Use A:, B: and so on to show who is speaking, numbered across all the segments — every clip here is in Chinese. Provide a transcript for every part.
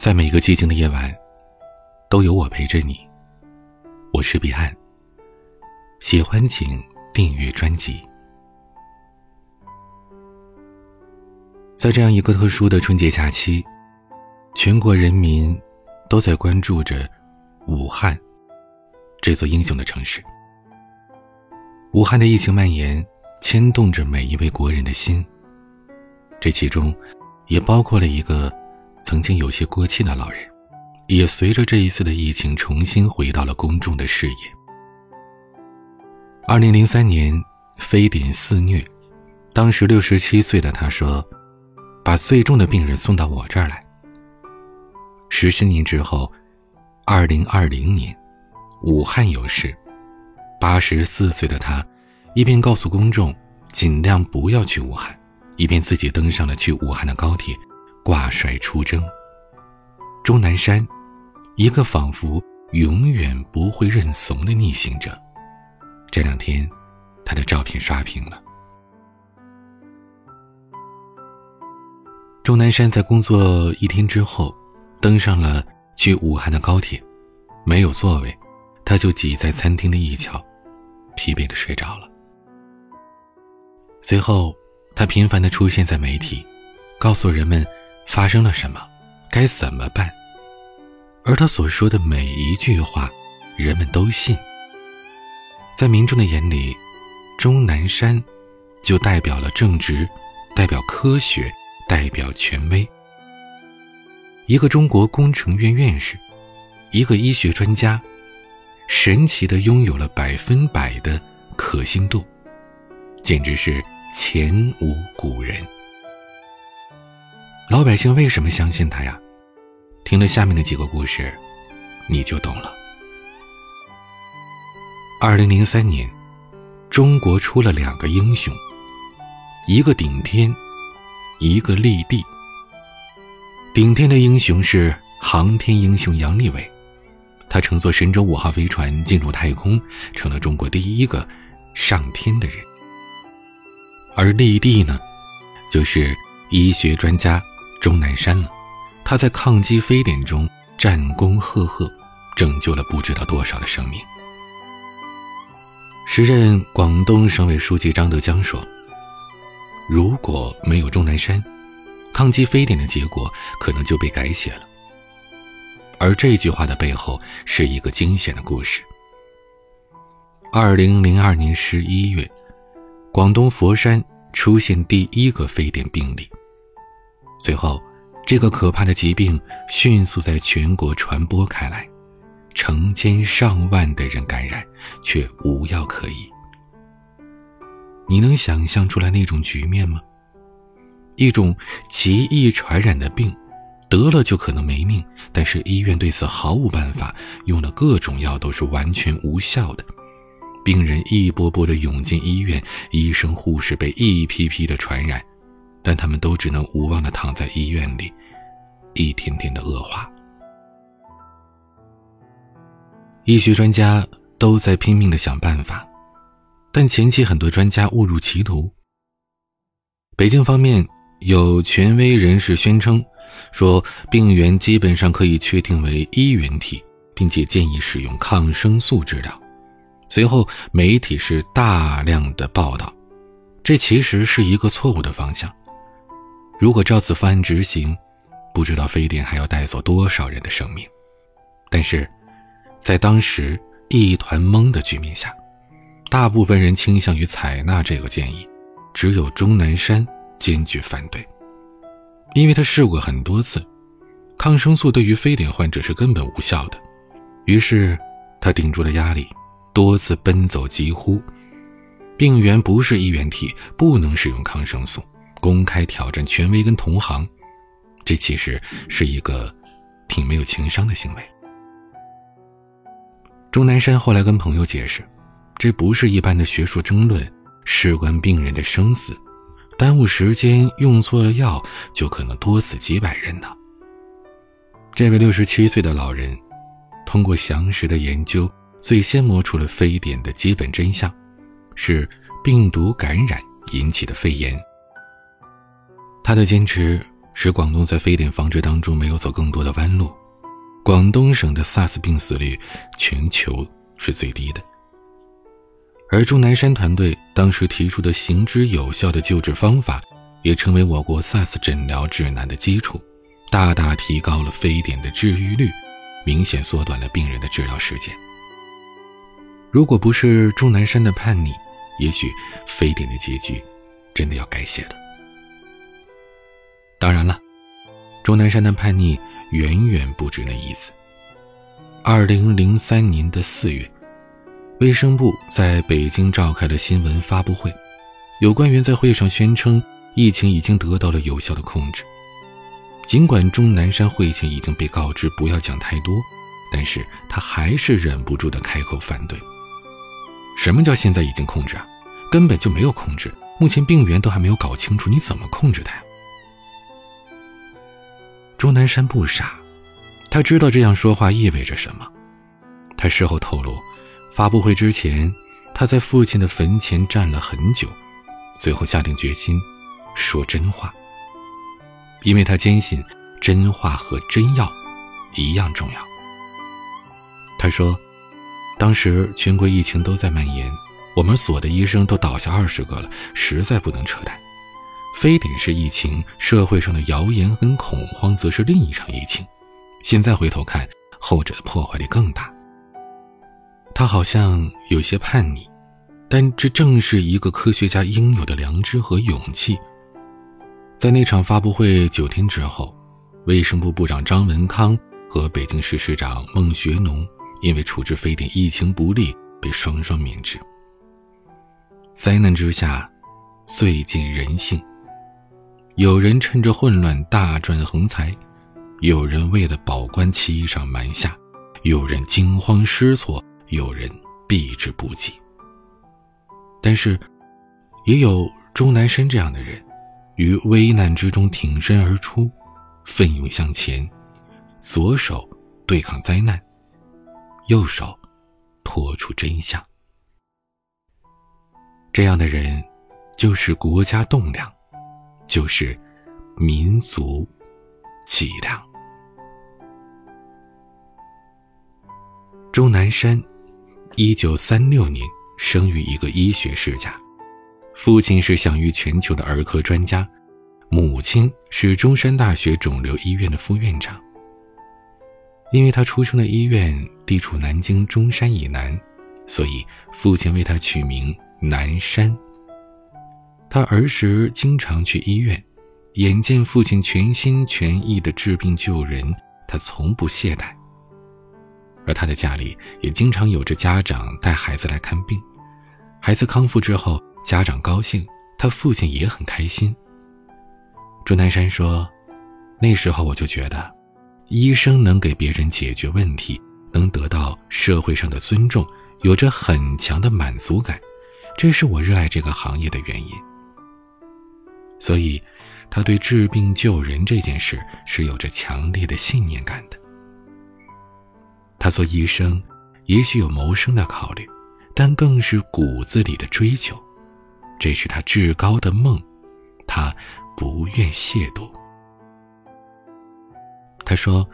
A: 在每一个寂静的夜晚，都有我陪着你。我是彼岸。喜欢请订阅专辑。在这样一个特殊的春节假期，全国人民都在关注着武汉这座英雄的城市。武汉的疫情蔓延，牵动着每一位国人的心。这其中，也包括了一个。曾经有些过气的老人，也随着这一次的疫情重新回到了公众的视野。二零零三年，非典肆虐，当时六十七岁的他说：“把最重的病人送到我这儿来。”十七年之后，二零二零年，武汉有事，八十四岁的他，一边告诉公众尽量不要去武汉，一边自己登上了去武汉的高铁。挂帅出征。钟南山，一个仿佛永远不会认怂的逆行者。这两天，他的照片刷屏了。钟南山在工作一天之后，登上了去武汉的高铁，没有座位，他就挤在餐厅的一角，疲惫的睡着了。随后，他频繁的出现在媒体，告诉人们。发生了什么？该怎么办？而他所说的每一句话，人们都信。在民众的眼里，钟南山就代表了正直，代表科学，代表权威。一个中国工程院院士，一个医学专家，神奇的拥有了百分百的可信度，简直是前无古人。老百姓为什么相信他呀？听了下面的几个故事，你就懂了。二零零三年，中国出了两个英雄，一个顶天，一个立地。顶天的英雄是航天英雄杨利伟，他乘坐神舟五号飞船进入太空，成了中国第一个上天的人。而立地呢，就是医学专家。钟南山了，他在抗击非典中战功赫赫，拯救了不知道多少的生命。时任广东省委书记张德江说：“如果没有钟南山，抗击非典的结果可能就被改写了。”而这句话的背后是一个惊险的故事。二零零二年十一月，广东佛山出现第一个非典病例。随后，这个可怕的疾病迅速在全国传播开来，成千上万的人感染，却无药可医。你能想象出来那种局面吗？一种极易传染的病，得了就可能没命，但是医院对此毫无办法，用了各种药都是完全无效的。病人一波波的涌进医院，医生护士被一批批的传染。但他们都只能无望的躺在医院里，一天天的恶化。医学专家都在拼命的想办法，但前期很多专家误入歧途。北京方面有权威人士宣称，说病源基本上可以确定为衣原体，并且建议使用抗生素治疗。随后媒体是大量的报道，这其实是一个错误的方向。如果照此方案执行，不知道非典还要带走多少人的生命。但是，在当时一团懵的局面下，大部分人倾向于采纳这个建议，只有钟南山坚决反对，因为他试过很多次，抗生素对于非典患者是根本无效的。于是，他顶住了压力，多次奔走疾呼：“病源不是衣原体，不能使用抗生素。”公开挑战权威跟同行，这其实是一个挺没有情商的行为。钟南山后来跟朋友解释，这不是一般的学术争论，事关病人的生死，耽误时间用错了药，就可能多死几百人呢。这位六十七岁的老人，通过详实的研究，最先摸出了非典的基本真相，是病毒感染引起的肺炎。他的坚持使广东在非典防治当中没有走更多的弯路。广东省的 SARS 病死率全球是最低的。而钟南山团队当时提出的行之有效的救治方法，也成为我国 SARS 诊疗指南的基础，大大提高了非典的治愈率，明显缩短了病人的治疗时间。如果不是钟南山的叛逆，也许非典的结局真的要改写了。当然了，钟南山的叛逆远远不止那一次。二零零三年的四月，卫生部在北京召开了新闻发布会，有官员在会上宣称疫情已经得到了有效的控制。尽管钟南山会前已经被告知不要讲太多，但是他还是忍不住的开口反对。什么叫现在已经控制啊？根本就没有控制。目前病源都还没有搞清楚，你怎么控制它呀？钟南山不傻，他知道这样说话意味着什么。他事后透露，发布会之前，他在父亲的坟前站了很久，最后下定决心说真话，因为他坚信真话和真药一样重要。他说。当时全国疫情都在蔓延，我们所的医生都倒下二十个了，实在不能扯淡。非典是疫情，社会上的谣言跟恐慌则是另一场疫情。现在回头看，后者的破坏力更大。他好像有些叛逆，但这正是一个科学家应有的良知和勇气。在那场发布会九天之后，卫生部部长张文康和北京市市长孟学农。因为处置非典疫情不利，被双双免职。灾难之下，最见人性。有人趁着混乱大赚横财，有人为了保官欺上瞒下，有人惊慌失措，有人避之不及。但是，也有钟南山这样的人，于危难之中挺身而出，奋勇向前，左手对抗灾难。右手托出真相，这样的人就是国家栋梁，就是民族脊梁。钟南山，一九三六年生于一个医学世家，父亲是享誉全球的儿科专家，母亲是中山大学肿瘤医院的副院长。因为他出生的医院地处南京中山以南，所以父亲为他取名南山。他儿时经常去医院，眼见父亲全心全意的治病救人，他从不懈怠。而他的家里也经常有着家长带孩子来看病，孩子康复之后，家长高兴，他父亲也很开心。钟南山说：“那时候我就觉得。”医生能给别人解决问题，能得到社会上的尊重，有着很强的满足感，这是我热爱这个行业的原因。所以，他对治病救人这件事是有着强烈的信念感的。他做医生，也许有谋生的考虑，但更是骨子里的追求，这是他至高的梦，他不愿亵渎。他说：“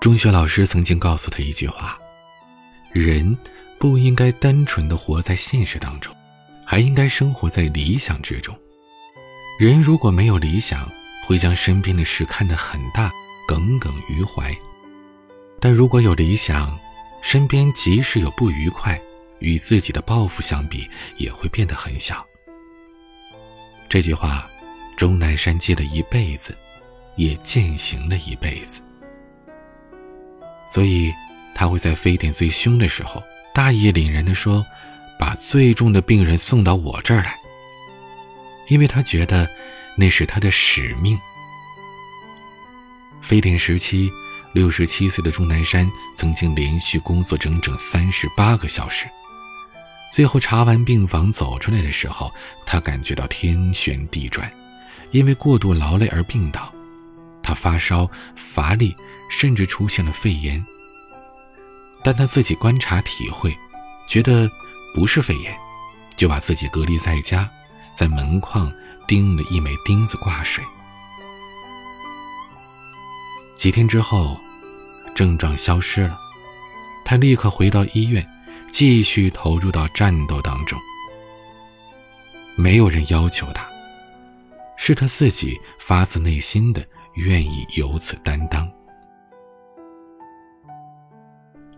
A: 中学老师曾经告诉他一句话，人不应该单纯的活在现实当中，还应该生活在理想之中。人如果没有理想，会将身边的事看得很大，耿耿于怀；但如果有理想，身边即使有不愉快，与自己的抱负相比，也会变得很小。”这句话，钟南山记了一辈子。也践行了一辈子，所以他会在非典最凶的时候，大义凛然地说：“把最重的病人送到我这儿来。”因为他觉得那是他的使命。非典时期，六十七岁的钟南山曾经连续工作整整三十八个小时，最后查完病房走出来的时候，他感觉到天旋地转，因为过度劳累而病倒。他发烧、乏力，甚至出现了肺炎。但他自己观察体会，觉得不是肺炎，就把自己隔离在家，在门框钉了一枚钉子挂水。几天之后，症状消失了，他立刻回到医院，继续投入到战斗当中。没有人要求他，是他自己发自内心的愿意由此担当。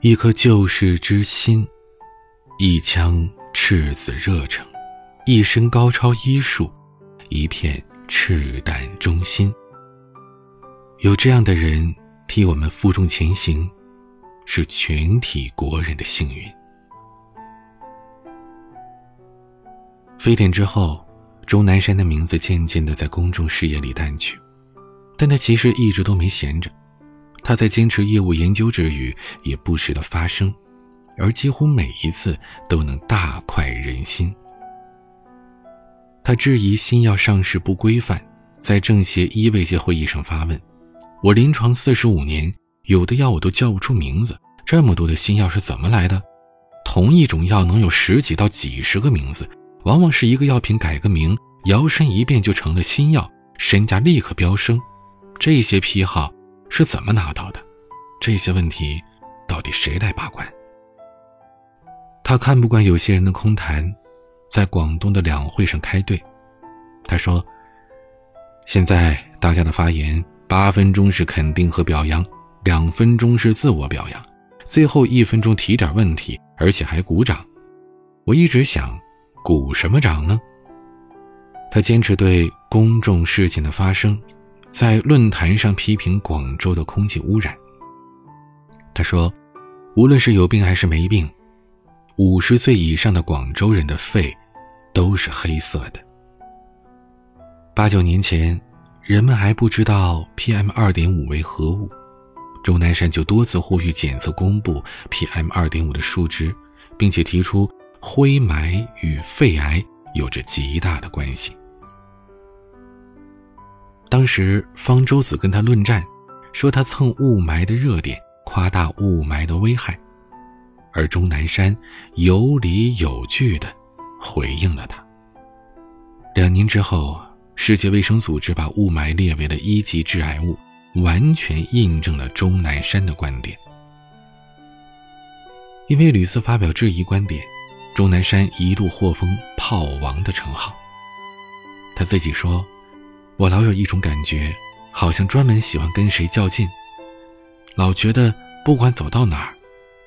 A: 一颗救世之心，一腔赤子热诚，一身高超医术，一片赤胆忠心。有这样的人替我们负重前行，是全体国人的幸运。非典之后，钟南山的名字渐渐的在公众视野里淡去，但他其实一直都没闲着。他在坚持业务研究之余，也不时的发声，而几乎每一次都能大快人心。他质疑新药上市不规范，在政协医卫界会议上发问：“我临床四十五年，有的药我都叫不出名字，这么多的新药是怎么来的？同一种药能有十几到几十个名字。”往往是一个药品改个名，摇身一变就成了新药，身价立刻飙升。这些批号是怎么拿到的？这些问题到底谁来把关？他看不惯有些人的空谈，在广东的两会上开队。他说：“现在大家的发言，八分钟是肯定和表扬，两分钟是自我表扬，最后一分钟提点问题，而且还鼓掌。”我一直想。鼓什么掌呢？他坚持对公众事件的发生，在论坛上批评广州的空气污染。他说：“无论是有病还是没病，五十岁以上的广州人的肺都是黑色的。”八九年前，人们还不知道 PM 二点五为何物，钟南山就多次呼吁检测公布 PM 二点五的数值，并且提出。灰霾与肺癌有着极大的关系。当时方舟子跟他论战，说他蹭雾霾的热点，夸大雾霾的危害，而钟南山有理有据的回应了他。两年之后，世界卫生组织把雾霾列为了一级致癌物，完全印证了钟南山的观点。因为屡次发表质疑观点。钟南山一度获封“炮王”的称号。他自己说：“我老有一种感觉，好像专门喜欢跟谁较劲，老觉得不管走到哪儿，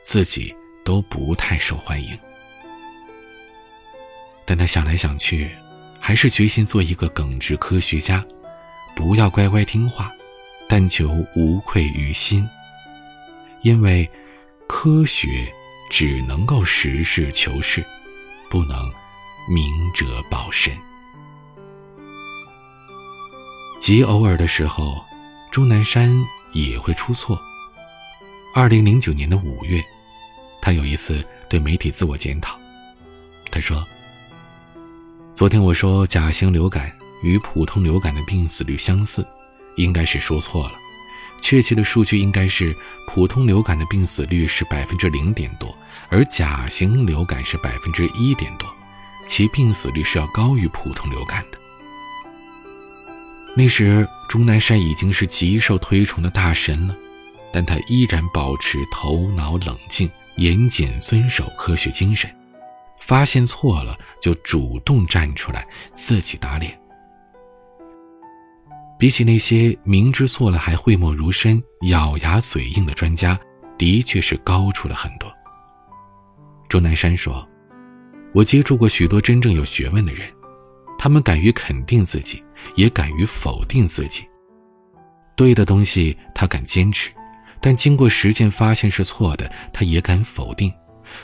A: 自己都不太受欢迎。”但他想来想去，还是决心做一个耿直科学家，不要乖乖听话，但求无愧于心，因为科学。只能够实事求是，不能明哲保身。极偶尔的时候，钟南山也会出错。二零零九年的五月，他有一次对媒体自我检讨，他说：“昨天我说甲型流感与普通流感的病死率相似，应该是说错了。”确切的数据应该是，普通流感的病死率是百分之零点多，而甲型流感是百分之一点多，其病死率是要高于普通流感的。那时钟南山已经是极受推崇的大神了，但他依然保持头脑冷静，严谨遵守科学精神，发现错了就主动站出来自己打脸。比起那些明知错了还讳莫如深、咬牙嘴硬的专家，的确是高出了很多。钟南山说：“我接触过许多真正有学问的人，他们敢于肯定自己，也敢于否定自己。对的东西他敢坚持，但经过实践发现是错的，他也敢否定。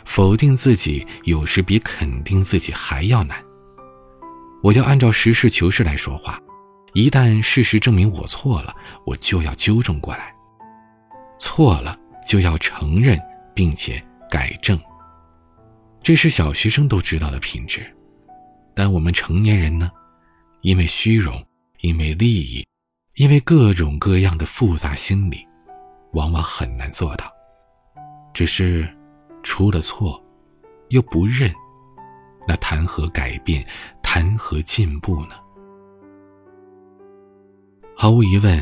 A: 否定自己有时比肯定自己还要难。我要按照实事求是来说话。”一旦事实证明我错了，我就要纠正过来。错了就要承认，并且改正。这是小学生都知道的品质，但我们成年人呢？因为虚荣，因为利益，因为各种各样的复杂心理，往往很难做到。只是出了错，又不认，那谈何改变？谈何进步呢？毫无疑问，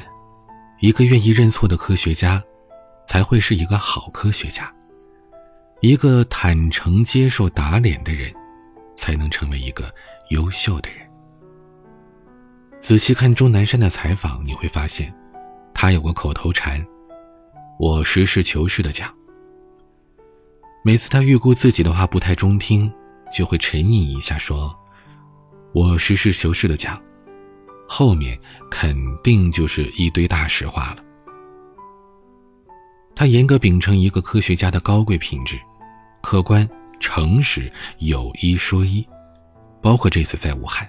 A: 一个愿意认错的科学家，才会是一个好科学家。一个坦诚接受打脸的人，才能成为一个优秀的人。仔细看钟南山的采访，你会发现，他有个口头禅：“我实事求是的讲。”每次他预估自己的话不太中听，就会沉吟一下说：“我实事求是的讲。”后面肯定就是一堆大实话了。他严格秉承一个科学家的高贵品质。客观、诚实、有一说一，包括这次在武汉。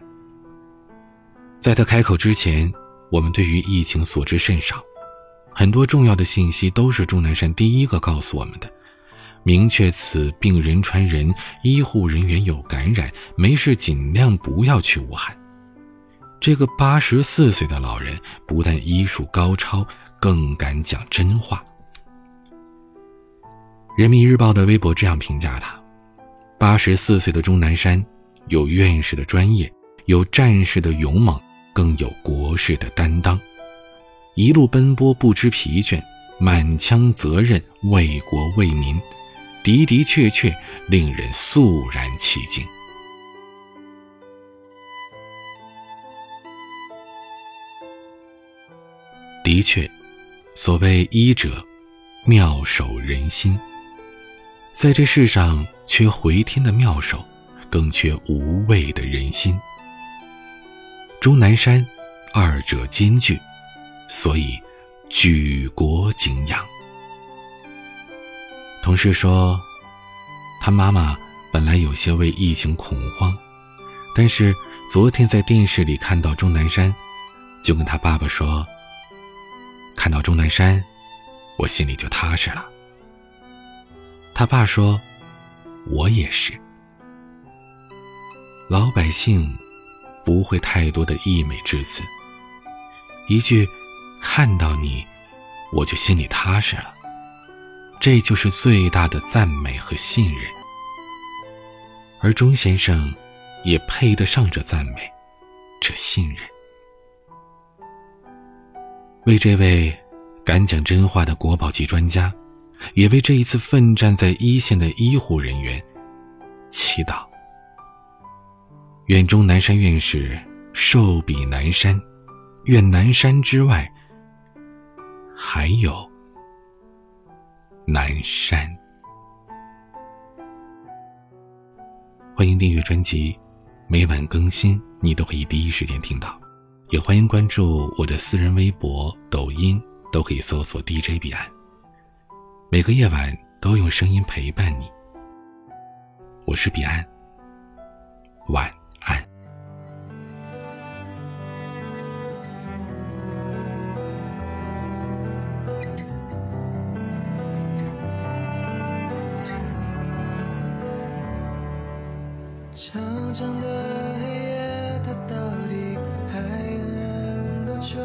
A: 在他开口之前，我们对于疫情所知甚少，很多重要的信息都是钟南山第一个告诉我们的。明确此病人传人，医护人员有感染，没事尽量不要去武汉。这个八十四岁的老人不但医术高超，更敢讲真话。人民日报的微博这样评价他：八十四岁的钟南山，有院士的专业，有战士的勇猛，更有国士的担当。一路奔波不知疲倦，满腔责任为国为民，的的确确令人肃然起敬。的确，所谓医者，妙手仁心。在这世上，缺回天的妙手，更缺无畏的人心。钟南山，二者兼具，所以举国敬仰。同事说，他妈妈本来有些为疫情恐慌，但是昨天在电视里看到钟南山，就跟他爸爸说：“看到钟南山，我心里就踏实了。”他爸说：“我也是。老百姓不会太多的溢美之词，一句‘看到你，我就心里踏实了’，这就是最大的赞美和信任。而钟先生也配得上这赞美，这信任。为这位敢讲真话的国宝级专家。”也为这一次奋战在一线的医护人员祈祷。愿钟南山院士寿比南山，愿南山之外还有南山。欢迎订阅专辑，每晚更新，你都可以第一时间听到。也欢迎关注我的私人微博、抖音，都可以搜索 DJ 彼岸。每个夜晚都用声音陪伴你。我是彼岸，晚
B: 长长的黑夜，它到底还能多久？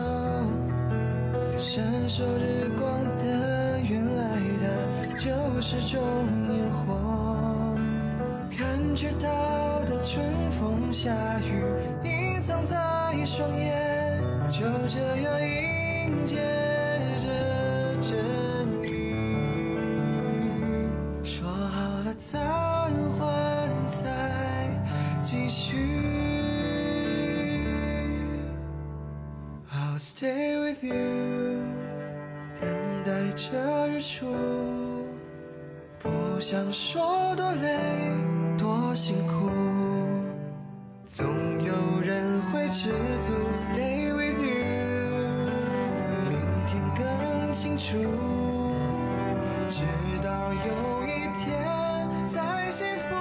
B: 闪烁日光的原来它。就是种烟火，感觉到的春风夏雨隐藏在双眼，就这样迎接 Stay with you，等待着日出。不想说多累多辛苦，总有人会知足。Stay with you，明天更清楚，直到有一天再幸福，